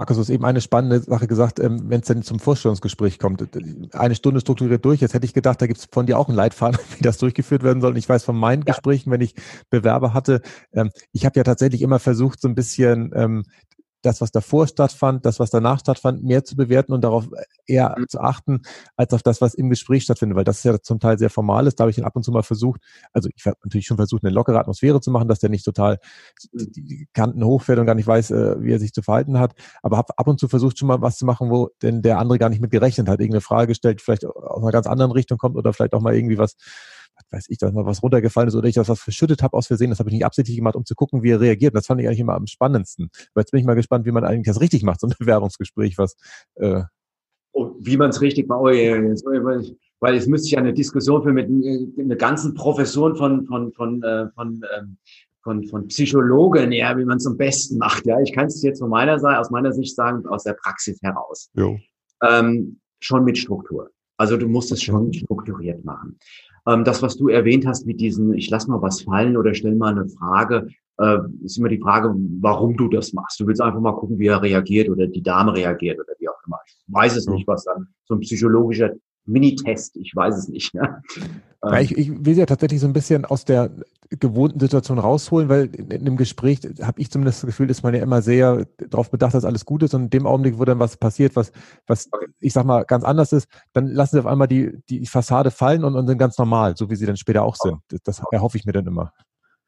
Markus, du hast eben eine spannende Sache gesagt, ähm, wenn es denn zum Vorstellungsgespräch kommt. Eine Stunde strukturiert durch. Jetzt hätte ich gedacht, da gibt es von dir auch einen Leitfaden, wie das durchgeführt werden soll. Und ich weiß von meinen ja. Gesprächen, wenn ich Bewerber hatte, ähm, ich habe ja tatsächlich immer versucht, so ein bisschen ähm, das, was davor stattfand, das, was danach stattfand, mehr zu bewerten und darauf eher mhm. zu achten, als auf das, was im Gespräch stattfindet, weil das ist ja zum Teil sehr formal ist. Da habe ich dann ab und zu mal versucht, also ich habe natürlich schon versucht, eine lockere Atmosphäre zu machen, dass der nicht total die Kanten hochfährt und gar nicht weiß, äh, wie er sich zu verhalten hat, aber habe ab und zu versucht, schon mal was zu machen, wo denn der andere gar nicht mit gerechnet hat, irgendeine Frage gestellt, vielleicht aus einer ganz anderen Richtung kommt oder vielleicht auch mal irgendwie was weiß ich, dass mal was runtergefallen ist oder ich das was verschüttet habe aus Versehen. Das habe ich nicht absichtlich gemacht, um zu gucken, wie er reagiert. Und das fand ich eigentlich immer am spannendsten. Aber jetzt bin ich mal gespannt, wie man eigentlich das richtig macht, so ein Bewerbungsgespräch, was äh, oh, wie man es richtig macht. Oh, jetzt, weil es müsste ich eine Diskussion für mit äh, einer ganzen Profession von, von, von, äh, von, ähm, von, von Psychologen, ja, wie man es am besten macht. Ja, ich kann es jetzt von meiner Seite, aus meiner Sicht sagen, aus der Praxis heraus. Jo. Ähm, schon mit Struktur. Also du musst es schon strukturiert machen. Ähm, das, was du erwähnt hast mit diesen, ich lass mal was fallen oder stell mal eine Frage, äh, ist immer die Frage, warum du das machst. Du willst einfach mal gucken, wie er reagiert oder die Dame reagiert oder wie auch immer. Ich weiß es nicht, was dann so ein psychologischer Minitest, ich weiß es nicht. Ne? Ja, ich, ich will ja tatsächlich so ein bisschen aus der gewohnten Situation rausholen, weil in, in dem Gespräch habe ich zumindest das Gefühl, ist man ja immer sehr darauf bedacht, dass alles gut ist und in dem Augenblick, wo dann was passiert, was, was ich sag mal ganz anders ist, dann lassen sie auf einmal die, die Fassade fallen und, und sind ganz normal, so wie sie dann später auch sind. Das, das erhoffe ich mir dann immer.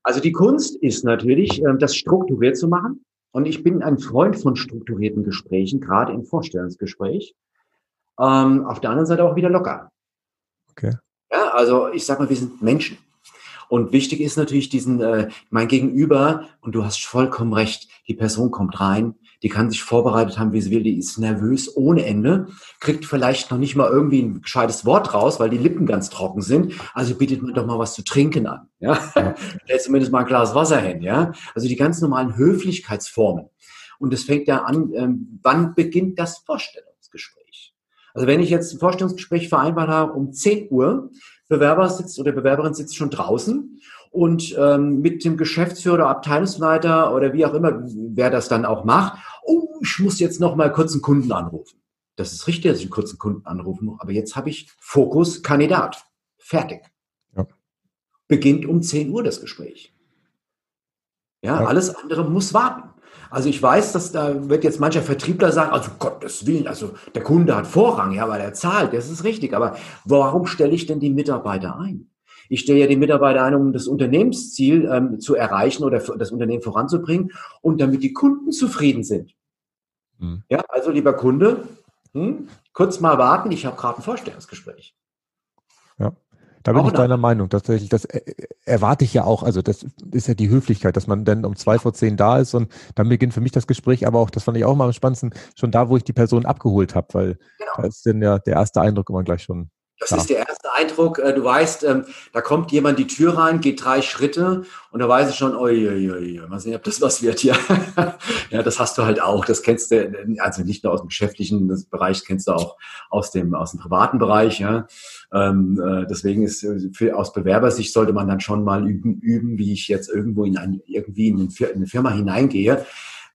Also die Kunst ist natürlich, ähm, das strukturiert zu machen. Und ich bin ein Freund von strukturierten Gesprächen, gerade im Vorstellungsgespräch. Ähm, auf der anderen Seite auch wieder locker. Okay. Ja, also ich sag mal, wir sind Menschen. Und wichtig ist natürlich diesen, äh, mein Gegenüber, und du hast vollkommen recht, die Person kommt rein, die kann sich vorbereitet haben, wie sie will, die ist nervös ohne Ende, kriegt vielleicht noch nicht mal irgendwie ein gescheites Wort raus, weil die Lippen ganz trocken sind. Also bietet man doch mal was zu trinken an. Ja? ja. Stellt zumindest mal ein Glas Wasser hin. Ja? Also die ganz normalen Höflichkeitsformen. Und es fängt ja an, ähm, wann beginnt das Vorstellungsgespräch? Also wenn ich jetzt ein Vorstellungsgespräch vereinbart habe um 10 Uhr, Bewerber sitzt oder Bewerberin sitzt schon draußen und ähm, mit dem Geschäftsführer, Abteilungsleiter oder wie auch immer, wer das dann auch macht, oh, ich muss jetzt noch mal kurz einen Kunden anrufen. Das ist richtig, dass ich einen kurzen Kunden anrufen muss, aber jetzt habe ich Fokus Kandidat. Fertig. Ja. Beginnt um 10 Uhr das Gespräch. Ja, ja, alles andere muss warten. Also ich weiß, dass da wird jetzt mancher Vertriebler sagen, also Gottes Willen, also der Kunde hat Vorrang, ja, weil er zahlt, das ist richtig. Aber warum stelle ich denn die Mitarbeiter ein? Ich stelle ja die Mitarbeiter ein, um das Unternehmensziel ähm, zu erreichen oder das Unternehmen voranzubringen und damit die Kunden zufrieden sind. Hm. Ja, also lieber Kunde, hm, kurz mal warten, ich habe gerade ein Vorstellungsgespräch. Ja. Da bin auch ich deiner Meinung. Tatsächlich, das äh, erwarte ich ja auch. Also das ist ja die Höflichkeit, dass man dann um zwei vor zehn da ist und dann beginnt für mich das Gespräch. Aber auch, das fand ich auch mal am spannendsten, schon da, wo ich die Person abgeholt habe, weil genau. da ist dann ja der erste Eindruck immer gleich schon das ja. ist der erste Eindruck. Äh, du weißt, ähm, da kommt jemand die Tür rein, geht drei Schritte und da weiß ich schon, oi, oi, oi, mal sehen, ob das was wird hier. ja, das hast du halt auch. Das kennst du, also nicht nur aus dem geschäftlichen Bereich, kennst du auch aus dem, aus dem privaten Bereich. Ja. Ähm, äh, deswegen ist für, aus Bewerbersicht sollte man dann schon mal üben, üben, wie ich jetzt irgendwo in ein, irgendwie in eine Firma hineingehe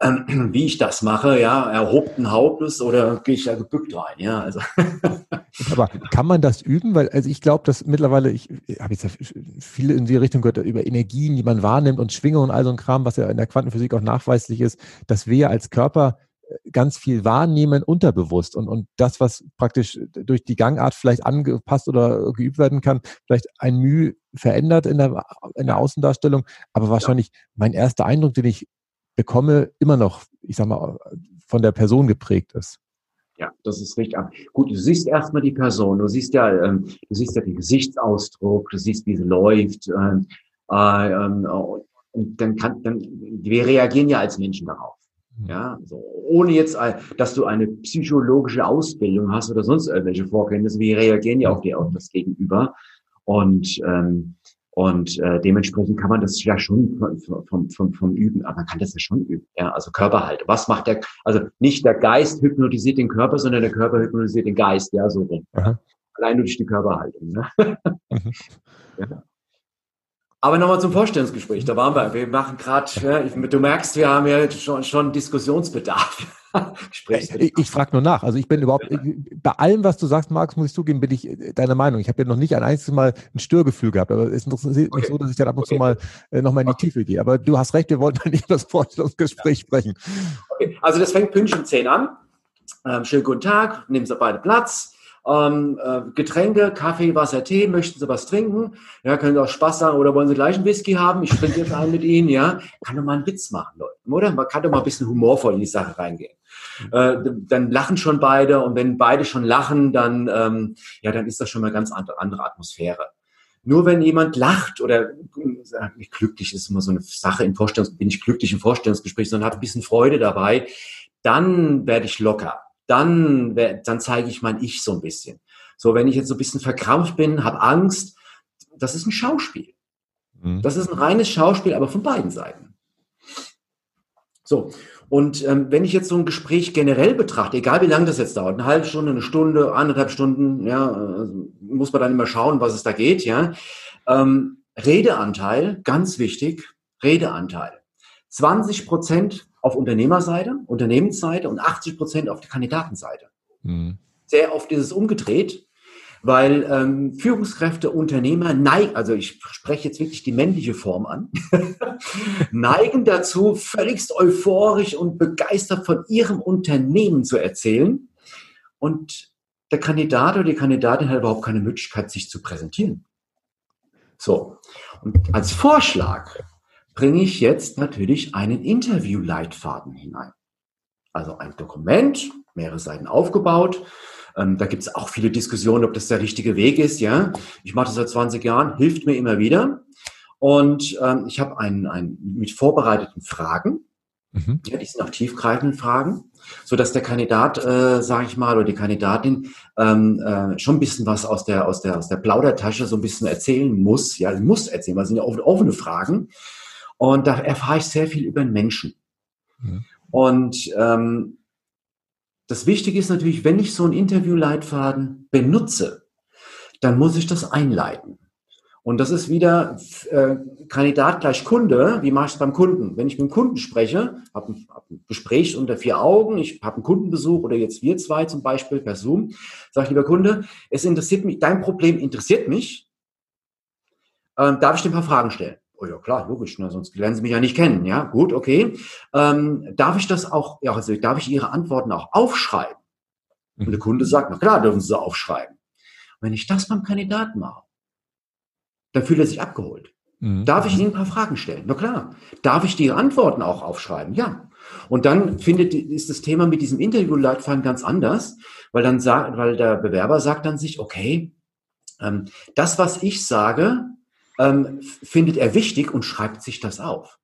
ähm, wie ich das mache, ja, erhobten Hauptes oder gehe ich da gebückt rein, ja, also. Aber kann man das üben? Weil, also ich glaube, dass mittlerweile, ich habe jetzt viele in die Richtung gehört, über Energien, die man wahrnimmt und Schwingungen und all so ein Kram, was ja in der Quantenphysik auch nachweislich ist, dass wir als Körper äh, ganz viel wahrnehmen unterbewusst und, und das, was praktisch durch die Gangart vielleicht angepasst oder geübt werden kann, vielleicht ein Mühe verändert in der, in der Außendarstellung. Aber wahrscheinlich mein erster Eindruck, den ich bekomme, immer noch, ich sag mal, von der Person geprägt ist. Ja, das ist richtig. Gut, du siehst erstmal die Person, du siehst ja, ähm, du siehst ja den Gesichtsausdruck, du siehst, wie sie läuft, ähm, äh, ähm, und dann kann, dann, wir reagieren ja als Menschen darauf. Mhm. Ja, so, ohne jetzt, äh, dass du eine psychologische Ausbildung hast oder sonst irgendwelche Vorkenntnisse, wir reagieren ja auf, die, auf das Gegenüber. Und ähm, und äh, dementsprechend kann man das ja schon vom, vom, vom Üben, aber man kann das ja schon üben. Ja? Also Körperhaltung. Was macht der, also nicht der Geist hypnotisiert den Körper, sondern der Körper hypnotisiert den Geist, ja, so rum. Aha. Allein durch die Körperhaltung. Ne? Mhm. ja. Aber nochmal zum Vorstellungsgespräch. Da waren wir. Wir machen gerade, ja, du merkst, wir haben ja schon, schon Diskussionsbedarf. ich, ich frage nur nach. Also ich bin überhaupt, bei allem, was du sagst, Marx, muss ich zugeben, bin ich deiner Meinung. Ich habe ja noch nicht ein einziges Mal ein Störgefühl gehabt, aber es interessiert okay. mich so, dass ich dann ab und okay. zu mal äh, nochmal in die Tiefe gehe. Aber du hast recht, wir wollten nicht über das Vorstellungsgespräch ja. sprechen. Okay. Also das fängt pünktlich um 10 an. Ähm, schönen guten Tag, nehmen Sie beide Platz. Ähm, äh, Getränke, Kaffee, Wasser, Tee, möchten Sie was trinken? Ja, können Sie auch Spaß sagen oder wollen Sie gleich einen Whisky haben? Ich trinke jetzt einen mit Ihnen, ja. Kann doch mal einen Witz machen, Leute, oder? Man kann doch mal ein bisschen humorvoll in die Sache reingehen. Äh, dann lachen schon beide und wenn beide schon lachen, dann, ähm, ja, dann ist das schon mal eine ganz andere, Atmosphäre. Nur wenn jemand lacht oder äh, glücklich ist immer so eine Sache im Vorstellungs, bin ich glücklich im Vorstellungsgespräch, sondern habe ein bisschen Freude dabei, dann werde ich locker dann, dann zeige ich mein Ich so ein bisschen. So, wenn ich jetzt so ein bisschen verkrampft bin, habe Angst, das ist ein Schauspiel. Mhm. Das ist ein reines Schauspiel, aber von beiden Seiten. So, und ähm, wenn ich jetzt so ein Gespräch generell betrachte, egal wie lange das jetzt dauert, eine halbe Stunde, eine Stunde, anderthalb Stunden, ja, also muss man dann immer schauen, was es da geht, ja. Ähm, Redeanteil, ganz wichtig, Redeanteil. 20 Prozent auf Unternehmerseite, Unternehmensseite und 80 Prozent auf der Kandidatenseite. Mhm. Sehr oft ist es umgedreht, weil ähm, Führungskräfte, Unternehmer neigen, also ich spreche jetzt wirklich die männliche Form an, neigen dazu, völligst euphorisch und begeistert von ihrem Unternehmen zu erzählen. Und der Kandidat oder die Kandidatin hat überhaupt keine Möglichkeit, sich zu präsentieren. So. Und als Vorschlag bringe ich jetzt natürlich einen Interviewleitfaden hinein. Also ein Dokument, mehrere Seiten aufgebaut. Ähm, da gibt es auch viele Diskussionen, ob das der richtige Weg ist. Ja, ich mache das seit 20 Jahren, hilft mir immer wieder. Und ähm, ich habe einen, einen mit vorbereiteten Fragen. Mhm. Ja, die sind auch tiefgreifenden Fragen, so dass der Kandidat, äh, sage ich mal, oder die Kandidatin ähm, äh, schon ein bisschen was aus der aus der aus der Plaudertasche so ein bisschen erzählen muss. Ja, muss erzählen, weil es sind ja offene Fragen. Und da erfahre ich sehr viel über den Menschen. Mhm. Und ähm, das Wichtige ist natürlich, wenn ich so einen Interviewleitfaden benutze, dann muss ich das einleiten. Und das ist wieder äh, Kandidat gleich Kunde. Wie mache ich es beim Kunden? Wenn ich mit dem Kunden spreche, habe ein, hab ein Gespräch unter vier Augen, ich habe einen Kundenbesuch oder jetzt wir zwei zum Beispiel per Zoom, sage ich, lieber Kunde, es interessiert mich, dein Problem interessiert mich. Ähm, darf ich dir ein paar Fragen stellen? Oh ja, klar, logisch, ne? sonst lernen Sie mich ja nicht kennen. Ja, gut, okay. Ähm, darf ich das auch, ja, also darf ich Ihre Antworten auch aufschreiben? Und der Kunde sagt, na klar, dürfen Sie aufschreiben. Und wenn ich das beim Kandidaten mache, dann fühlt er sich abgeholt. Mhm. Darf ich Ihnen ein paar Fragen stellen? Na klar. Darf ich die Antworten auch aufschreiben? Ja. Und dann findet, ist das Thema mit diesem Interviewleitfaden ganz anders, weil dann sagt, weil der Bewerber sagt dann sich, okay, ähm, das, was ich sage, ähm, findet er wichtig und schreibt sich das auf.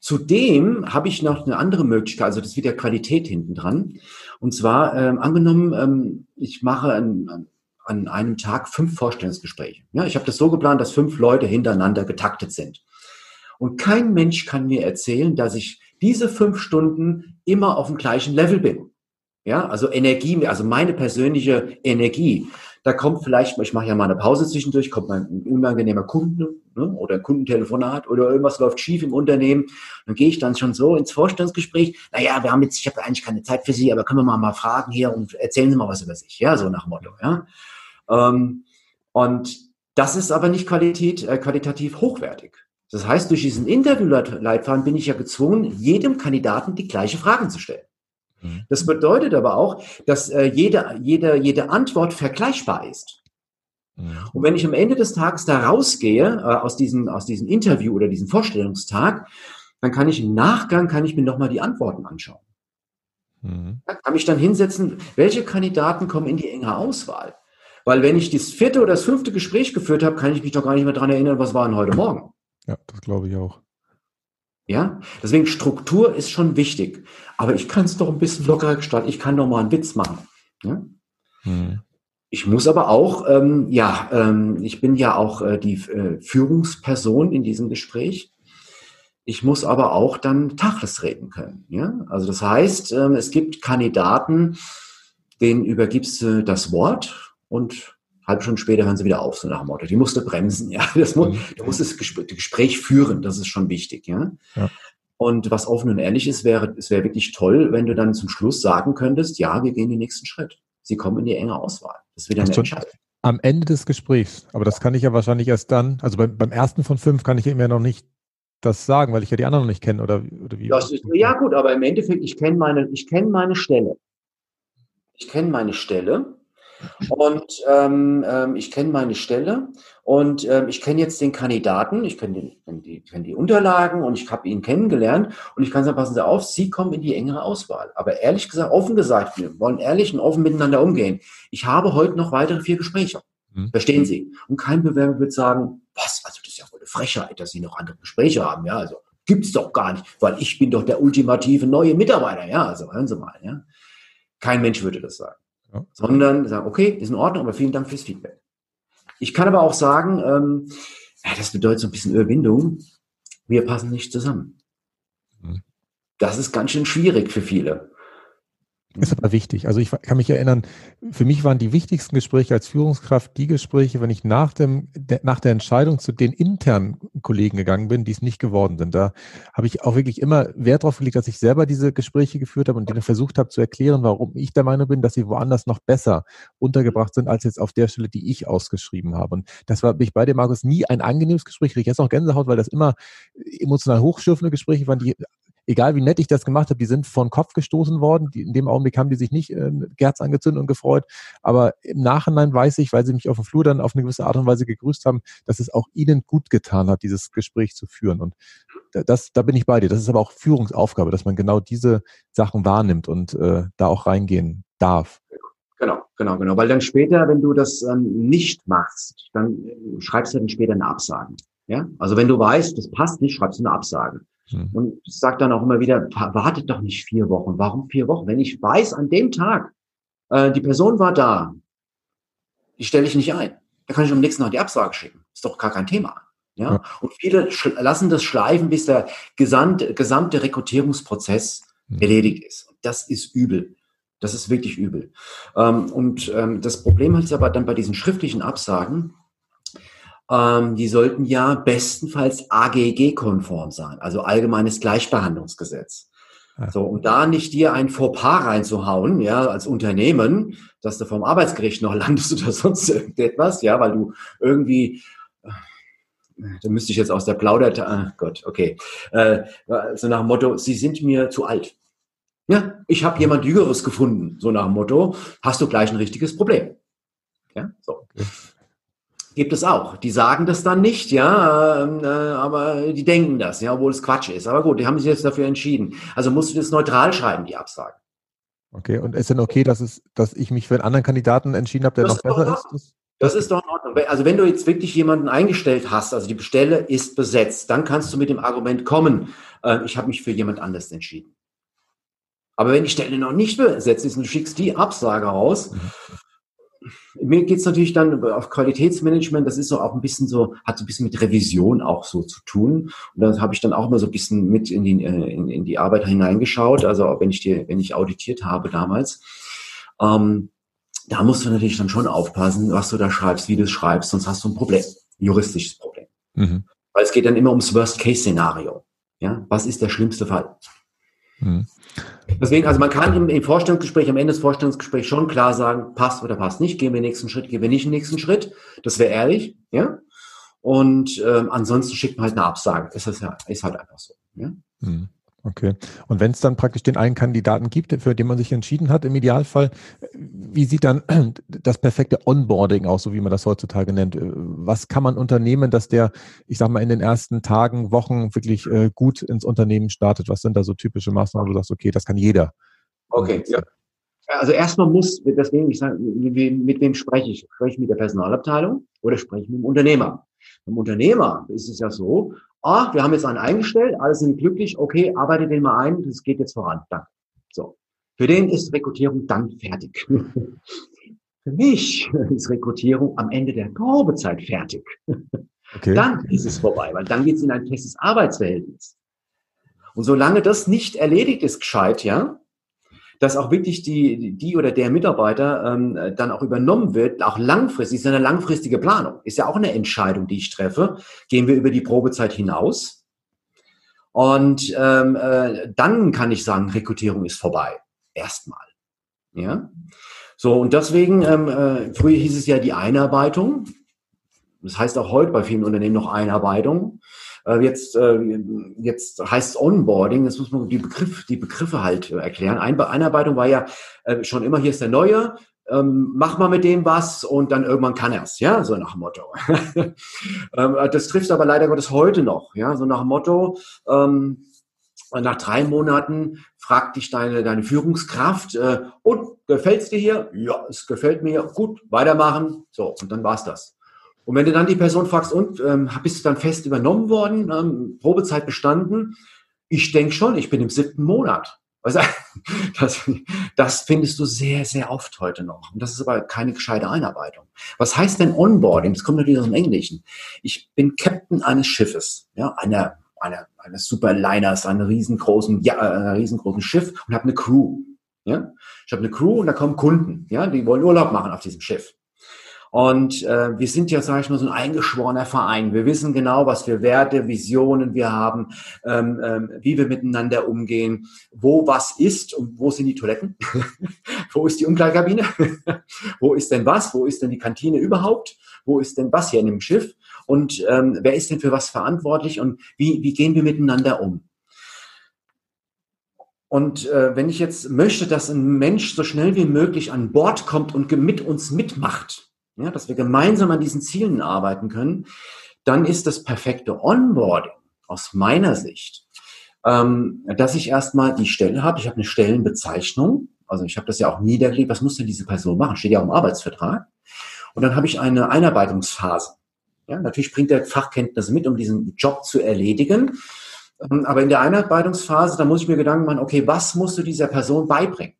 Zudem habe ich noch eine andere Möglichkeit, also das ist wieder Qualität hinten dran. Und zwar ähm, angenommen, ähm, ich mache an, an einem Tag fünf Vorstellungsgespräche. Ja, ich habe das so geplant, dass fünf Leute hintereinander getaktet sind. Und kein Mensch kann mir erzählen, dass ich diese fünf Stunden immer auf dem gleichen Level bin. Ja, also Energie, also meine persönliche Energie da kommt vielleicht, ich mache ja mal eine Pause zwischendurch, kommt mal ein unangenehmer Kunde ne, oder ein Kundentelefonat oder irgendwas läuft schief im Unternehmen. Dann gehe ich dann schon so ins Vorstandsgespräch. Naja, wir haben jetzt, ich habe eigentlich keine Zeit für Sie, aber können wir mal, mal fragen hier und erzählen Sie mal was über sich. Ja, so nach Motto. Ja. Ähm, und das ist aber nicht Qualität, äh, qualitativ hochwertig. Das heißt, durch diesen Interviewleitfaden bin ich ja gezwungen, jedem Kandidaten die gleiche Fragen zu stellen. Mhm. Das bedeutet aber auch, dass äh, jede, jede, jede Antwort vergleichbar ist. Mhm. Und wenn ich am Ende des Tages da rausgehe, äh, aus, diesem, aus diesem Interview oder diesem Vorstellungstag, dann kann ich im Nachgang, kann ich mir nochmal die Antworten anschauen. Mhm. Da kann ich dann hinsetzen, welche Kandidaten kommen in die enge Auswahl? Weil wenn ich das vierte oder das fünfte Gespräch geführt habe, kann ich mich doch gar nicht mehr daran erinnern, was war denn heute Morgen. Ja, das glaube ich auch. Ja, deswegen Struktur ist schon wichtig. Aber ich kann es doch ein bisschen lockerer gestalten. Ich kann doch mal einen Witz machen. Ja? Hm. Ich muss aber auch, ähm, ja, ähm, ich bin ja auch äh, die äh, Führungsperson in diesem Gespräch. Ich muss aber auch dann Tacheles reden können. Ja? Also das heißt, ähm, es gibt Kandidaten, denen übergibst du das Wort und halbe Stunde später hören sie wieder auf, so nach dem Motto. Die musste bremsen, ja. Das muss, mhm. Du musst das Gespräch, Gespräch führen, das ist schon wichtig, ja. ja. Und was offen und ehrlich ist, wäre, es wäre wirklich toll, wenn du dann zum Schluss sagen könntest, ja, wir gehen den nächsten Schritt. Sie kommen in die enge Auswahl. Das wird eine Entscheidung. Am Ende des Gesprächs. Aber das kann ich ja wahrscheinlich erst dann, also beim, beim ersten von fünf kann ich eben ja noch nicht das sagen, weil ich ja die anderen noch nicht kenne oder, oder wie? Ist, ja gut, aber im Endeffekt, ich kenne meine, ich kenne meine Stelle. Ich kenne meine Stelle und ähm, ähm, ich kenne meine Stelle und ähm, ich kenne jetzt den Kandidaten, ich kenne kenn die, kenn die Unterlagen und ich habe ihn kennengelernt und ich kann sagen, passen Sie auf, Sie kommen in die engere Auswahl. Aber ehrlich gesagt, offen gesagt, wir wollen ehrlich und offen miteinander umgehen. Ich habe heute noch weitere vier Gespräche. Hm. Verstehen Sie? Und kein Bewerber wird sagen, was, also das ist ja wohl eine Frechheit, dass Sie noch andere Gespräche haben. Ja, also gibt's doch gar nicht, weil ich bin doch der ultimative neue Mitarbeiter. Ja, also hören Sie mal. Ja, kein Mensch würde das sagen, ja. sondern sagen, okay, ist in Ordnung, aber vielen Dank fürs Feedback. Ich kann aber auch sagen, ähm, das bedeutet so ein bisschen Überwindung. Wir passen nicht zusammen. Mhm. Das ist ganz schön schwierig für viele. Ist aber wichtig. Also ich kann mich erinnern, für mich waren die wichtigsten Gespräche als Führungskraft die Gespräche, wenn ich nach dem, nach der Entscheidung zu den internen Kollegen gegangen bin, die es nicht geworden sind. Da habe ich auch wirklich immer Wert darauf gelegt, dass ich selber diese Gespräche geführt habe und denen versucht habe zu erklären, warum ich der Meinung bin, dass sie woanders noch besser untergebracht sind, als jetzt auf der Stelle, die ich ausgeschrieben habe. Und das war mich bei dem Markus nie ein angenehmes Gespräch. Ich jetzt noch Gänsehaut, weil das immer emotional hochschürfende Gespräche waren, die egal wie nett ich das gemacht habe, die sind vor den Kopf gestoßen worden. Die, in dem Augenblick haben die sich nicht äh, Gerz angezündet und gefreut. Aber im Nachhinein weiß ich, weil sie mich auf dem Flur dann auf eine gewisse Art und Weise gegrüßt haben, dass es auch ihnen gut getan hat, dieses Gespräch zu führen. Und das, da bin ich bei dir. Das ist aber auch Führungsaufgabe, dass man genau diese Sachen wahrnimmt und äh, da auch reingehen darf. Genau, genau, genau. Weil dann später, wenn du das ähm, nicht machst, dann äh, schreibst du dann später eine Absage. Ja? Also wenn du weißt, das passt nicht, schreibst du eine Absage. Mhm. Und ich sage dann auch immer wieder, wartet doch nicht vier Wochen. Warum vier Wochen? Wenn ich weiß, an dem Tag, äh, die Person war da, die stelle ich nicht ein. Da kann ich am nächsten Tag die Absage schicken. Ist doch gar kein Thema. Ja? ja. Und viele lassen das schleifen, bis der gesamte, gesamte Rekrutierungsprozess mhm. erledigt ist. Und das ist übel. Das ist wirklich übel. Ähm, und ähm, das Problem ist aber dann bei diesen schriftlichen Absagen, ähm, die sollten ja bestenfalls AGG-konform sein, also Allgemeines Gleichbehandlungsgesetz. So, um da nicht dir ein Fauxpas reinzuhauen, ja, als Unternehmen, dass du vom Arbeitsgericht noch landest oder sonst irgendetwas, ja, weil du irgendwie, äh, da müsste ich jetzt aus der Plauder, ah Gott, okay, äh, so nach dem Motto, sie sind mir zu alt. Ja, ich habe jemand Jüngeres gefunden, so nach dem Motto, hast du gleich ein richtiges Problem. Ja, so. Okay gibt es auch. Die sagen das dann nicht, ja, äh, aber die denken das, ja, obwohl es Quatsch ist. Aber gut, die haben sich jetzt dafür entschieden. Also musst du das neutral schreiben, die Absage. Okay, und ist denn okay, dass, es, dass ich mich für einen anderen Kandidaten entschieden habe, der das noch besser ist? Das, das ist doch in Ordnung. Also wenn du jetzt wirklich jemanden eingestellt hast, also die Stelle ist besetzt, dann kannst du mit dem Argument kommen, äh, ich habe mich für jemand anders entschieden. Aber wenn die Stelle noch nicht besetzt ist und du schickst die Absage raus, mhm mir geht's natürlich dann auf Qualitätsmanagement, das ist so auch ein bisschen so, hat so ein bisschen mit Revision auch so zu tun. Und da habe ich dann auch immer so ein bisschen mit in die, äh, in, in die Arbeit hineingeschaut, also wenn ich dir, wenn ich auditiert habe damals. Ähm, da musst du natürlich dann schon aufpassen, was du da schreibst, wie du es schreibst, sonst hast du ein Problem, ein juristisches Problem. Mhm. Weil es geht dann immer ums Worst-Case-Szenario. Ja, was ist der schlimmste Fall? Mhm. Deswegen, also man kann im, im, Vorstellungsgespräch, am Ende des Vorstellungsgesprächs schon klar sagen, passt oder passt nicht, gehen wir den nächsten Schritt, gehen wir nicht den nächsten Schritt. Das wäre ehrlich, ja. Und ähm, ansonsten schickt man halt eine Absage. Ist das ja, ist halt einfach so. Ja? Hm. Okay. Und wenn es dann praktisch den einen Kandidaten gibt, für den man sich entschieden hat, im Idealfall, wie sieht dann das perfekte Onboarding aus, so wie man das heutzutage nennt? Was kann man unternehmen, dass der, ich sag mal, in den ersten Tagen, Wochen wirklich äh, gut ins Unternehmen startet? Was sind da so typische Maßnahmen, wo du sagst, okay, das kann jeder? Okay, ja. Also erstmal muss, deswegen, ich sage, mit wem spreche ich? Spreche ich mit der Personalabteilung oder spreche ich mit dem Unternehmer? Beim Unternehmer ist es ja so, ah, wir haben jetzt einen eingestellt, alle sind glücklich, okay, arbeite den mal ein, das geht jetzt voran. Danke. So. Für den ist Rekrutierung dann fertig. Für mich ist Rekrutierung am Ende der Probezeit fertig. Okay. Dann ist es vorbei, weil dann geht es in ein festes Arbeitsverhältnis. Und solange das nicht erledigt ist, gescheit, ja, dass auch wirklich die, die oder der Mitarbeiter ähm, dann auch übernommen wird, auch langfristig, ist eine langfristige Planung, ist ja auch eine Entscheidung, die ich treffe. Gehen wir über die Probezeit hinaus? Und ähm, äh, dann kann ich sagen, Rekrutierung ist vorbei. Erstmal. Ja. So, und deswegen, ähm, äh, früher hieß es ja die Einarbeitung. Das heißt auch heute bei vielen Unternehmen noch Einarbeitung. Äh, jetzt, äh, jetzt heißt es Onboarding, das muss man die, Begriff, die Begriffe halt erklären. Einarbeitung war ja äh, schon immer, hier ist der Neue, ähm, mach mal mit dem was und dann irgendwann kann er es, ja, so nach dem Motto. ähm, das trifft aber leider Gottes heute noch, ja, so nach dem Motto, ähm, nach drei Monaten fragt dich deine, deine Führungskraft, äh, und gefällt's dir hier? Ja, es gefällt mir. Gut, weitermachen. So, und dann war's das. Und wenn du dann die Person fragst, und ähm, bist du dann fest übernommen worden, ähm, Probezeit bestanden? Ich denke schon, ich bin im siebten Monat. Also, das, das findest du sehr, sehr oft heute noch. Und das ist aber keine gescheite Einarbeitung. Was heißt denn Onboarding? Das kommt natürlich aus dem Englischen. Ich bin Captain eines Schiffes, ja, einer, einer, eines Superliners, einem riesengroßen, ja, äh, einem riesengroßen Schiff und habe eine Crew. Ja? Ich habe eine Crew und da kommen Kunden, ja, die wollen Urlaub machen auf diesem Schiff. Und äh, wir sind ja, sage ich mal, so ein eingeschworener Verein. Wir wissen genau, was für Werte, Visionen wir haben, ähm, ähm, wie wir miteinander umgehen, wo was ist und wo sind die Toiletten, wo ist die Umkleidekabine, wo ist denn was, wo ist denn die Kantine überhaupt, wo ist denn was hier in dem Schiff? Und ähm, wer ist denn für was verantwortlich und wie, wie gehen wir miteinander um. Und äh, wenn ich jetzt möchte, dass ein Mensch so schnell wie möglich an Bord kommt und mit uns mitmacht, ja, dass wir gemeinsam an diesen Zielen arbeiten können, dann ist das perfekte Onboarding aus meiner Sicht, ähm, dass ich erstmal die Stelle habe. Ich habe eine Stellenbezeichnung. Also ich habe das ja auch niedergelegt. Was muss denn diese Person machen? Steht ja auch im Arbeitsvertrag. Und dann habe ich eine Einarbeitungsphase. Ja, natürlich bringt er Fachkenntnisse mit, um diesen Job zu erledigen. Ähm, aber in der Einarbeitungsphase, da muss ich mir Gedanken machen, okay, was musst du dieser Person beibringen?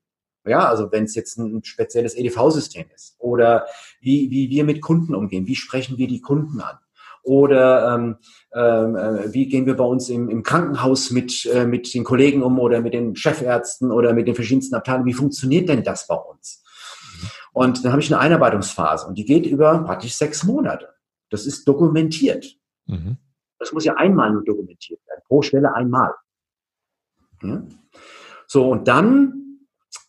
Ja, also wenn es jetzt ein spezielles EDV-System ist oder wie, wie wir mit Kunden umgehen, wie sprechen wir die Kunden an oder ähm, ähm, äh, wie gehen wir bei uns im, im Krankenhaus mit, äh, mit den Kollegen um oder mit den Chefärzten oder mit den verschiedensten Abteilungen, wie funktioniert denn das bei uns? Und dann habe ich eine Einarbeitungsphase und die geht über praktisch sechs Monate. Das ist dokumentiert. Mhm. Das muss ja einmal nur dokumentiert werden, pro Stelle einmal. Ja? So, und dann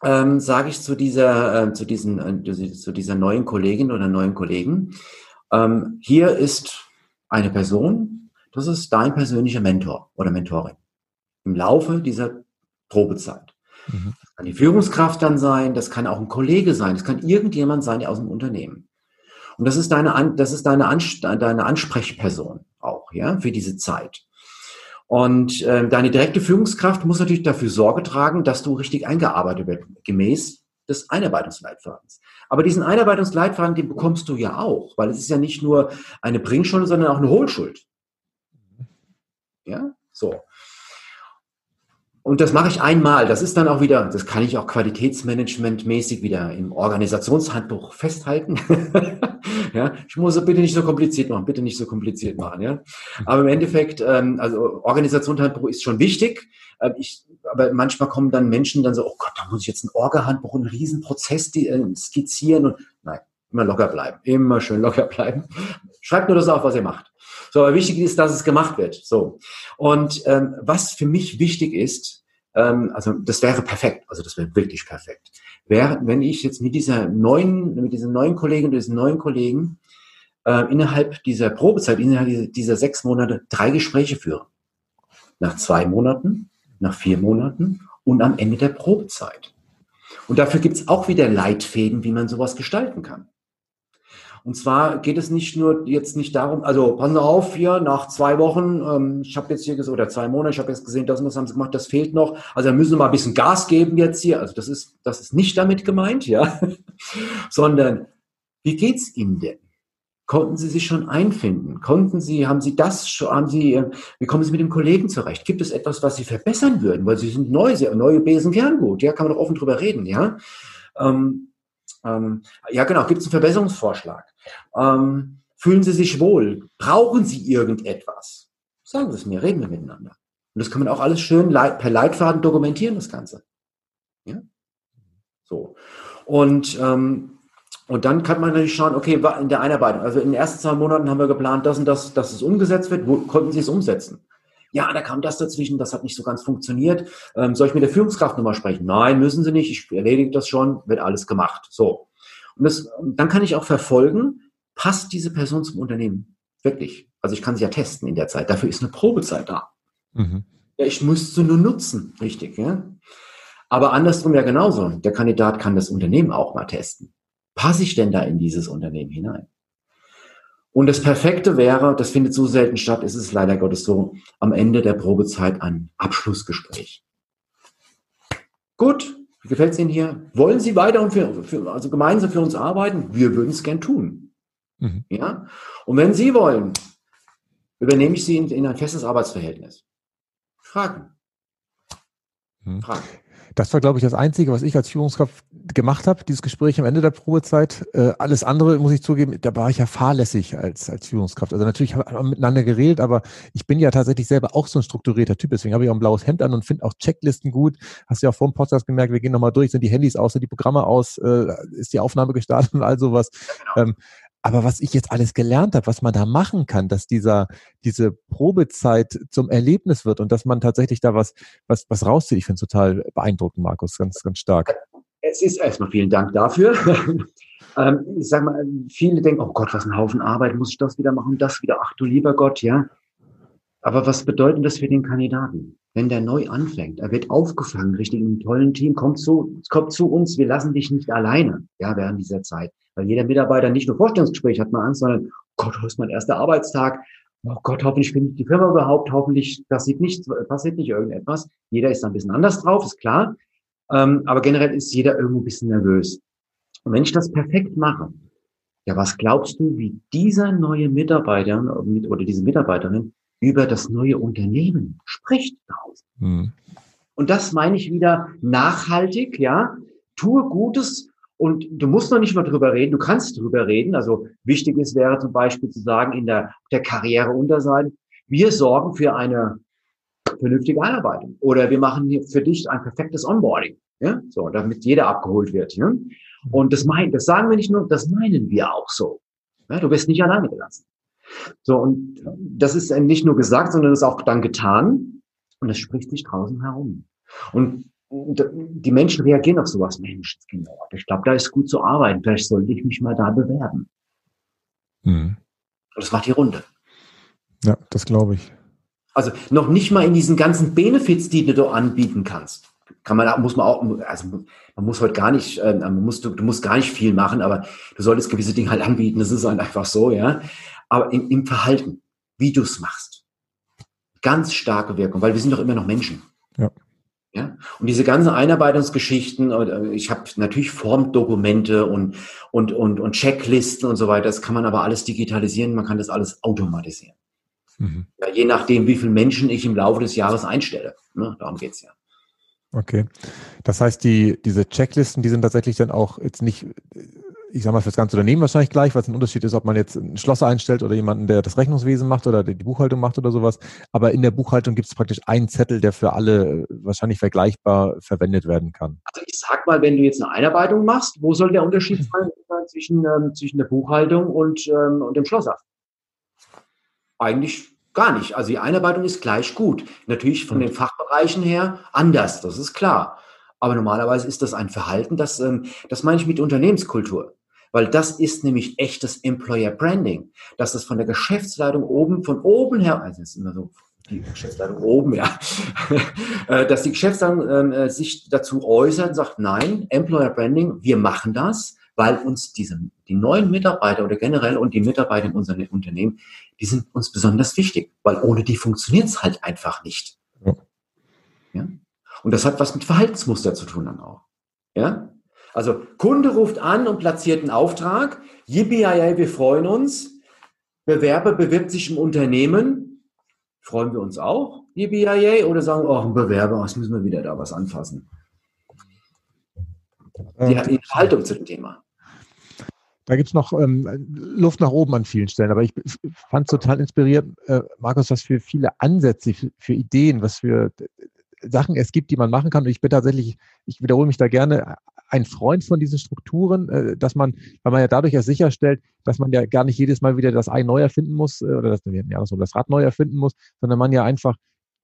ähm, sage ich zu dieser, äh, zu, diesen, äh, zu dieser neuen Kollegin oder neuen Kollegen, ähm, hier ist eine Person, das ist dein persönlicher Mentor oder Mentorin im Laufe dieser Probezeit. Mhm. Das kann die Führungskraft dann sein, das kann auch ein Kollege sein, das kann irgendjemand sein, der aus dem Unternehmen. Und das ist deine, das ist deine, deine Ansprechperson auch, ja, für diese Zeit. Und äh, deine direkte Führungskraft muss natürlich dafür Sorge tragen, dass du richtig eingearbeitet wirst, gemäß des Einarbeitungsleitfadens. Aber diesen Einarbeitungsleitfaden, den bekommst du ja auch, weil es ist ja nicht nur eine Bringschuld, sondern auch eine Hohlschuld. Ja, so. Und das mache ich einmal. Das ist dann auch wieder, das kann ich auch qualitätsmanagementmäßig wieder im Organisationshandbuch festhalten. ja, ich muss es bitte nicht so kompliziert machen, bitte nicht so kompliziert machen. Ja, aber im Endeffekt, ähm, also Organisationshandbuch ist schon wichtig. Äh, ich, aber manchmal kommen dann Menschen dann so, oh Gott, da muss ich jetzt ein Orga-Handbuch, einen Riesenprozess die, äh, skizzieren und nein, immer locker bleiben, immer schön locker bleiben. Schreibt nur das auf, was ihr macht. So, aber wichtig ist, dass es gemacht wird. So. Und ähm, was für mich wichtig ist, ähm, also das wäre perfekt, also das wäre wirklich perfekt, wäre, wenn ich jetzt mit dieser neuen, mit diesen neuen Kollegen und diesen neuen Kollegen äh, innerhalb dieser Probezeit, innerhalb dieser, dieser sechs Monate drei Gespräche führe. Nach zwei Monaten, nach vier Monaten und am Ende der Probezeit. Und dafür gibt's auch wieder Leitfäden, wie man sowas gestalten kann. Und zwar geht es nicht nur jetzt nicht darum, also passen Sie auf hier nach zwei Wochen, ähm, ich habe jetzt hier oder zwei Monate, ich habe jetzt gesehen, das und das haben Sie gemacht, das fehlt noch. Also da müssen Sie mal ein bisschen Gas geben jetzt hier. Also das ist, das ist nicht damit gemeint, ja, sondern wie geht's Ihnen denn? Konnten Sie sich schon einfinden? Konnten Sie, haben Sie das schon, haben Sie, äh, wie kommen Sie mit dem Kollegen zurecht? Gibt es etwas, was Sie verbessern würden? Weil Sie sind neu, Sie, neue Besen gern gut, ja, kann man doch offen drüber reden, ja. Ähm, ähm, ja, genau, gibt es einen Verbesserungsvorschlag? Ähm, fühlen Sie sich wohl? Brauchen Sie irgendetwas? Sagen Sie es mir, reden wir miteinander. Und das kann man auch alles schön per Leitfaden dokumentieren, das Ganze. Ja? So. Und, ähm, und dann kann man natürlich schauen, okay, in der Einarbeitung, also in den ersten zwei Monaten haben wir geplant, dass und das, dass es umgesetzt wird. Wo konnten Sie es umsetzen? Ja, da kam das dazwischen, das hat nicht so ganz funktioniert. Ähm, soll ich mit der Führungskraft nochmal sprechen? Nein, müssen Sie nicht, ich erledige das schon, wird alles gemacht. So. Und das, dann kann ich auch verfolgen, passt diese Person zum Unternehmen? Wirklich. Also ich kann sie ja testen in der Zeit. Dafür ist eine Probezeit da. Mhm. Ja, ich müsste nur nutzen, richtig. Ja? Aber andersrum ja genauso. Der Kandidat kann das Unternehmen auch mal testen. Passe ich denn da in dieses Unternehmen hinein? Und das Perfekte wäre, das findet so selten statt, ist es leider Gottes so, am Ende der Probezeit ein Abschlussgespräch. Gut, wie gefällt es Ihnen hier? Wollen Sie weiter und für, für, also gemeinsam für uns arbeiten? Wir würden es gern tun. Mhm. Ja? Und wenn Sie wollen, übernehme ich Sie in, in ein festes Arbeitsverhältnis. Fragen. Mhm. Fragen. Das war, glaube ich, das Einzige, was ich als Führungskraft gemacht habe, dieses Gespräch am Ende der Probezeit. Äh, alles andere, muss ich zugeben, da war ich ja fahrlässig als, als Führungskraft. Also natürlich haben wir miteinander geredet, aber ich bin ja tatsächlich selber auch so ein strukturierter Typ. Deswegen habe ich auch ein blaues Hemd an und finde auch Checklisten gut. Hast du ja auch vor dem Podcast gemerkt, wir gehen nochmal durch, sind die Handys aus, sind die Programme aus, äh, ist die Aufnahme gestartet und all sowas. Ja, genau. ähm, aber was ich jetzt alles gelernt habe, was man da machen kann, dass dieser, diese Probezeit zum Erlebnis wird und dass man tatsächlich da was, was, was rauszieht, ich finde es total beeindruckend, Markus, ganz, ganz stark. Es ist erstmal vielen Dank dafür. ähm, ich sag mal, viele denken, oh Gott, was ein Haufen Arbeit, muss ich das wieder machen, das wieder, ach du lieber Gott, ja. Aber was bedeutet das für den Kandidaten? Wenn der neu anfängt, er wird aufgefangen, richtig einem tollen Team, kommt zu, kommt zu uns, wir lassen dich nicht alleine, ja, während dieser Zeit. Weil jeder Mitarbeiter nicht nur Vorstellungsgespräch hat man Angst, sondern, oh Gott, heute ist mein erster Arbeitstag. Oh Gott, hoffentlich finde ich die Firma überhaupt, hoffentlich passiert nichts, passiert nicht irgendetwas. Jeder ist da ein bisschen anders drauf, ist klar. Ähm, aber generell ist jeder irgendwo ein bisschen nervös. Und wenn ich das perfekt mache, ja, was glaubst du, wie dieser neue Mitarbeiter oder diese Mitarbeiterin über das neue Unternehmen spricht draußen? Mhm. Und das meine ich wieder nachhaltig, ja. Tue Gutes und du musst noch nicht mal drüber reden, du kannst drüber reden. Also wichtig ist, wäre zum Beispiel zu sagen, in der, der Karriereunterseite, wir sorgen für eine vernünftige Einarbeitung. Oder wir machen hier für dich ein perfektes Onboarding. Ja? So, damit jeder abgeholt wird. Ja? Und das meinen, das sagen wir nicht nur, das meinen wir auch so. Ja? Du wirst nicht alleine gelassen. So, und das ist nicht nur gesagt, sondern ist auch dann getan. Und das spricht sich draußen herum. Und die Menschen reagieren auf sowas. Mensch, ich glaube, da ist gut zu arbeiten. Vielleicht sollte ich mich mal da bewerben. Hm. Das macht die Runde. Ja, das glaube ich. Also noch nicht mal in diesen ganzen Benefits, die du da anbieten kannst. Kann man, muss man auch, also man muss heute gar nicht, äh, man muss, du, du musst gar nicht viel machen, aber du solltest gewisse Dinge halt anbieten. Das ist halt einfach so, ja. Aber im, im Verhalten, wie du es machst, ganz starke Wirkung, weil wir sind doch immer noch Menschen. Ja. Ja? Und diese ganzen Einarbeitungsgeschichten, äh, ich habe natürlich Formdokumente und, und, und, und Checklisten und so weiter, das kann man aber alles digitalisieren, man kann das alles automatisieren. Mhm. Ja, je nachdem, wie viele Menschen ich im Laufe des Jahres einstelle. Ne? Darum geht's ja. Okay. Das heißt, die, diese Checklisten, die sind tatsächlich dann auch jetzt nicht ich sag mal, für das ganze Unternehmen wahrscheinlich gleich, was ein Unterschied ist, ob man jetzt einen Schlosser einstellt oder jemanden, der das Rechnungswesen macht oder die Buchhaltung macht oder sowas. Aber in der Buchhaltung gibt es praktisch einen Zettel, der für alle wahrscheinlich vergleichbar verwendet werden kann. Also ich sag mal, wenn du jetzt eine Einarbeitung machst, wo soll der Unterschied mhm. sein zwischen, ähm, zwischen der Buchhaltung und, ähm, und dem Schlosser? Eigentlich gar nicht. Also die Einarbeitung ist gleich gut. Natürlich von mhm. den Fachbereichen her anders, das ist klar. Aber normalerweise ist das ein Verhalten, das, ähm, das meine ich mit Unternehmenskultur. Weil das ist nämlich echtes Employer Branding. Dass das von der Geschäftsleitung oben, von oben her, also ist immer so die Geschäftsleitung oben, ja, äh, dass die Geschäftsleitung ähm, äh, sich dazu äußert und sagt, nein, Employer Branding, wir machen das, weil uns diese, die neuen Mitarbeiter oder generell und die Mitarbeiter in unseren Unternehmen, die sind uns besonders wichtig, weil ohne die funktioniert es halt einfach nicht. Ja. Und das hat was mit Verhaltensmuster zu tun dann auch. Ja? Also Kunde ruft an und platziert einen Auftrag. Yippie, wir freuen uns. Bewerber bewirbt sich im Unternehmen. Freuen wir uns auch, yippie, oder sagen, oh, ein Bewerber, jetzt müssen wir wieder da was anfassen. Die hat eine Haltung zu dem Thema. Da gibt es noch ähm, Luft nach oben an vielen Stellen, aber ich fand es total inspiriert, äh, Markus, was für viele Ansätze, für, für Ideen, was für Sachen es gibt, die man machen kann. Und ich bin tatsächlich, ich wiederhole mich da gerne, ein Freund von diesen Strukturen, äh, dass man, weil man ja dadurch ja sicherstellt, dass man ja gar nicht jedes Mal wieder das Ei neu erfinden muss äh, oder das, ja, das Rad neu erfinden muss, sondern man ja einfach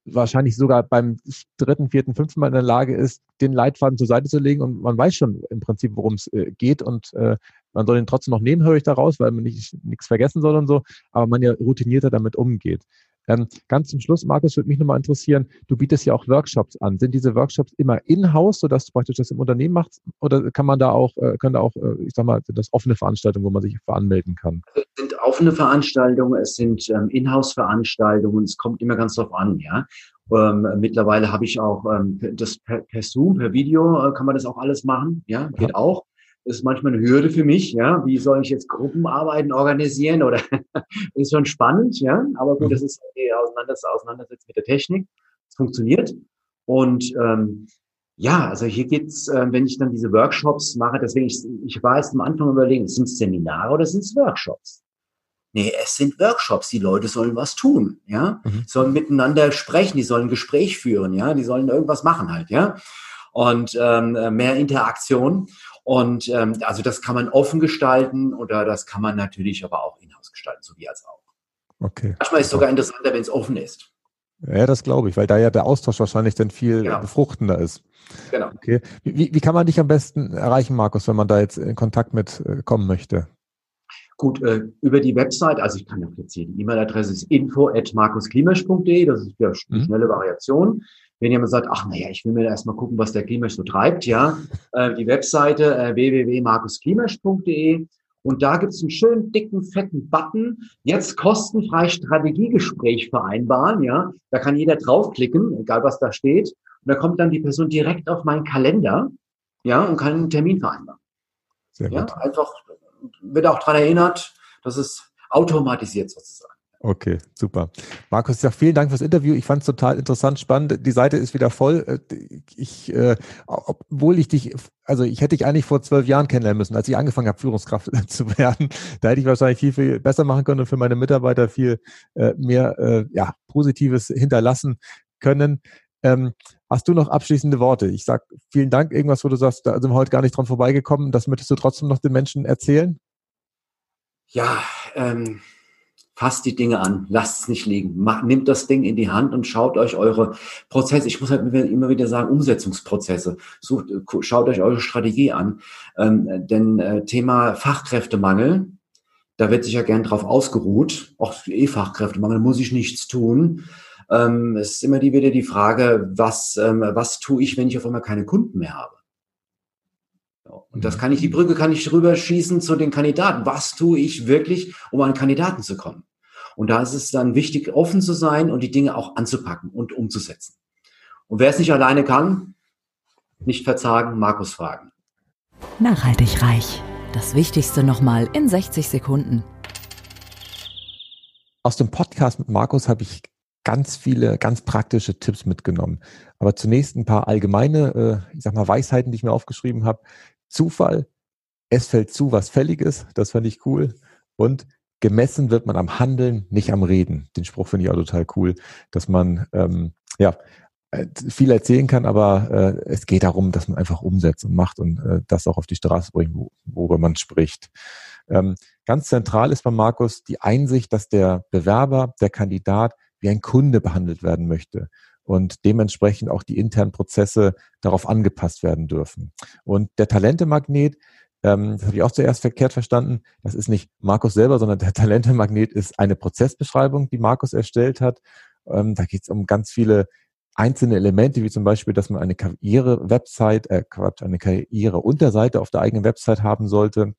wahrscheinlich sogar beim dritten, vierten, fünften Mal in der Lage ist, den Leitfaden zur Seite zu legen und man weiß schon im Prinzip, worum es äh, geht und äh, man soll ihn trotzdem noch nehmen, höre ich daraus, weil man nicht nichts vergessen soll und so, aber man ja routinierter damit umgeht. Ähm, ganz zum Schluss, Markus, würde mich nochmal interessieren, du bietest ja auch Workshops an. Sind diese Workshops immer in-house, sodass du praktisch das im Unternehmen machst? Oder kann man da auch, äh, können da auch, äh, ich sag mal, sind das offene Veranstaltungen, wo man sich veranmelden kann? Es sind offene Veranstaltungen, es sind ähm, Inhouse-Veranstaltungen, es kommt immer ganz drauf an, ja. Ähm, mittlerweile habe ich auch ähm, das per, per Zoom, per Video äh, kann man das auch alles machen, ja, geht ja. auch ist manchmal eine Hürde für mich, ja. Wie soll ich jetzt Gruppenarbeiten organisieren oder ist schon spannend, ja. Aber gut, das mhm. ist die Auseinanders Auseinandersetzung mit der Technik. Es funktioniert. Und ähm, ja, also hier geht's, äh, wenn ich dann diese Workshops mache, deswegen, ich, ich war jetzt am Anfang überlegen, sind es Seminare oder sind es Workshops? Nee, es sind Workshops. Die Leute sollen was tun, ja. Mhm. Sollen miteinander sprechen, die sollen ein Gespräch führen, ja. Die sollen irgendwas machen halt, ja. Und ähm, mehr Interaktion. Und ähm, also das kann man offen gestalten oder das kann man natürlich aber auch in-house gestalten, so wie als auch. Okay. Manchmal ist es sogar interessanter, wenn es offen ist. Ja, das glaube ich, weil da ja der Austausch wahrscheinlich dann viel genau. befruchtender ist. Genau. Okay. Wie, wie kann man dich am besten erreichen, Markus, wenn man da jetzt in Kontakt mit äh, kommen möchte? Gut, äh, über die Website, also ich kann ja jetzt hier, die E-Mail-Adresse ist info at markusklimasch.de, das ist ja eine mhm. schnelle Variation. Wenn jemand sagt, ach naja, ich will mir erstmal gucken, was der Klimasch so treibt, ja, äh, die Webseite äh, www.markusklimasch.de und da gibt es einen schönen dicken, fetten Button, jetzt kostenfrei Strategiegespräch vereinbaren, ja, da kann jeder draufklicken, egal was da steht, und da kommt dann die Person direkt auf meinen Kalender, ja, und kann einen Termin vereinbaren. Sehr gut. Ja, einfach wird auch dran erinnert, dass es automatisiert sozusagen. Okay, super. Markus, ja, vielen Dank fürs Interview. Ich fand es total interessant, spannend. Die Seite ist wieder voll. Äh, ich, äh, obwohl ich dich, also ich hätte dich eigentlich vor zwölf Jahren kennenlernen müssen, als ich angefangen habe, Führungskraft zu werden. Da hätte ich wahrscheinlich viel, viel besser machen können und für meine Mitarbeiter viel äh, mehr äh, ja, Positives hinterlassen können. Ähm, hast du noch abschließende Worte? Ich sag vielen Dank. Irgendwas, wo du sagst, da sind wir heute gar nicht dran vorbeigekommen. Das möchtest du trotzdem noch den Menschen erzählen? Ja, ähm, fasst die Dinge an, lasst es nicht liegen, Macht, nimmt das Ding in die Hand und schaut euch eure Prozesse, ich muss halt immer wieder sagen, Umsetzungsprozesse, sucht, schaut euch eure Strategie an, ähm, denn äh, Thema Fachkräftemangel, da wird sich ja gern drauf ausgeruht, auch eh Fachkräftemangel, muss ich nichts tun. Ähm, es ist immer die, wieder die Frage, was, ähm, was tue ich, wenn ich auf einmal keine Kunden mehr habe? Und das kann ich, die Brücke kann ich rüberschießen zu den Kandidaten. Was tue ich wirklich, um an Kandidaten zu kommen? Und da ist es dann wichtig, offen zu sein und die Dinge auch anzupacken und umzusetzen. Und wer es nicht alleine kann, nicht verzagen, Markus fragen. Nachhaltig reich. Das Wichtigste nochmal in 60 Sekunden. Aus dem Podcast mit Markus habe ich ganz viele ganz praktische Tipps mitgenommen. Aber zunächst ein paar allgemeine, äh, ich sag mal, Weisheiten, die ich mir aufgeschrieben habe. Zufall, es fällt zu, was fällig ist, das fand ich cool. Und gemessen wird man am Handeln, nicht am Reden. Den Spruch finde ich auch total cool, dass man ähm, ja äh, viel erzählen kann, aber äh, es geht darum, dass man einfach umsetzt und macht und äh, das auch auf die Straße bringt, wo, worüber man spricht. Ähm, ganz zentral ist bei Markus die Einsicht, dass der Bewerber, der Kandidat wie ein Kunde behandelt werden möchte und dementsprechend auch die internen Prozesse darauf angepasst werden dürfen. Und der Talentemagnet, ähm, das habe ich auch zuerst verkehrt verstanden. Das ist nicht Markus selber, sondern der Talentemagnet ist eine Prozessbeschreibung, die Markus erstellt hat. Ähm, da geht es um ganz viele einzelne Elemente, wie zum Beispiel, dass man eine Karriere-Website, äh, Quatsch, eine Karriere-Unterseite auf der eigenen Website haben sollte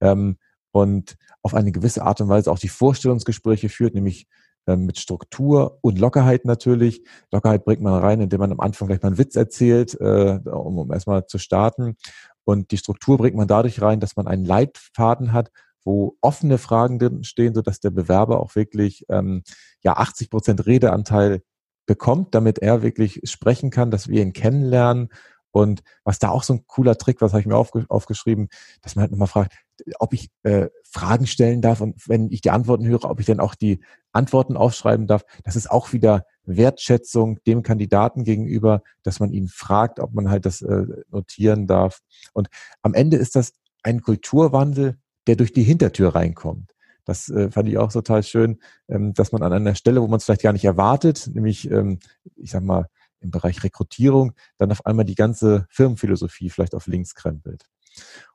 ähm, und auf eine gewisse Art und Weise auch die Vorstellungsgespräche führt, nämlich mit Struktur und Lockerheit natürlich. Lockerheit bringt man rein, indem man am Anfang gleich mal einen Witz erzählt, äh, um, um erstmal zu starten. Und die Struktur bringt man dadurch rein, dass man einen Leitfaden hat, wo offene Fragen drin stehen, sodass der Bewerber auch wirklich ähm, ja 80 Prozent Redeanteil bekommt, damit er wirklich sprechen kann, dass wir ihn kennenlernen. Und was da auch so ein cooler Trick, was habe ich mir aufge aufgeschrieben, dass man halt nochmal fragt, ob ich äh, Fragen stellen darf und wenn ich die Antworten höre, ob ich dann auch die Antworten aufschreiben darf. Das ist auch wieder Wertschätzung dem Kandidaten gegenüber, dass man ihn fragt, ob man halt das äh, notieren darf. Und am Ende ist das ein Kulturwandel, der durch die Hintertür reinkommt. Das äh, fand ich auch total schön, ähm, dass man an einer Stelle, wo man es vielleicht gar nicht erwartet, nämlich, ähm, ich sag mal, im Bereich Rekrutierung, dann auf einmal die ganze Firmenphilosophie vielleicht auf links krempelt.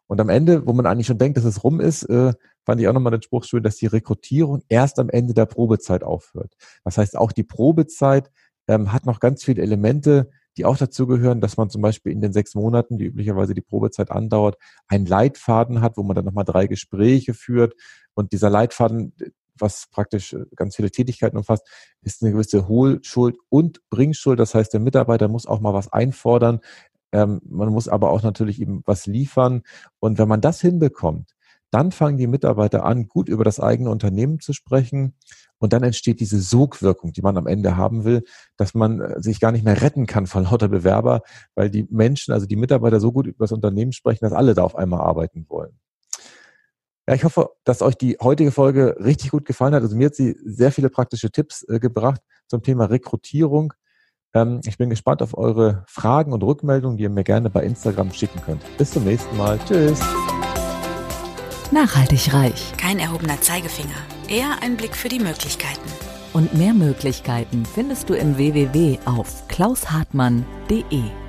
Und am Ende, wo man eigentlich schon denkt, dass es rum ist, äh, fand ich auch nochmal den Spruch schön, dass die Rekrutierung erst am Ende der Probezeit aufhört. Das heißt, auch die Probezeit ähm, hat noch ganz viele Elemente, die auch dazu gehören, dass man zum Beispiel in den sechs Monaten, die üblicherweise die Probezeit andauert, einen Leitfaden hat, wo man dann nochmal drei Gespräche führt. Und dieser Leitfaden, was praktisch äh, ganz viele Tätigkeiten umfasst, ist eine gewisse Hohlschuld und Bringschuld. Das heißt, der Mitarbeiter muss auch mal was einfordern. Ähm, man muss aber auch natürlich eben was liefern. Und wenn man das hinbekommt, dann fangen die Mitarbeiter an, gut über das eigene Unternehmen zu sprechen. Und dann entsteht diese Sogwirkung, die man am Ende haben will, dass man äh, sich gar nicht mehr retten kann von lauter Bewerber, weil die Menschen, also die Mitarbeiter so gut über das Unternehmen sprechen, dass alle da auf einmal arbeiten wollen. Ja, ich hoffe, dass euch die heutige Folge richtig gut gefallen hat. Also mir hat sie sehr viele praktische Tipps äh, gebracht zum Thema Rekrutierung. Ähm, ich bin gespannt auf eure Fragen und Rückmeldungen, die ihr mir gerne bei Instagram schicken könnt. Bis zum nächsten Mal. Tschüss. Nachhaltig reich. Kein erhobener Zeigefinger, eher ein Blick für die Möglichkeiten. Und mehr Möglichkeiten findest du im www auf klaushartmann.de.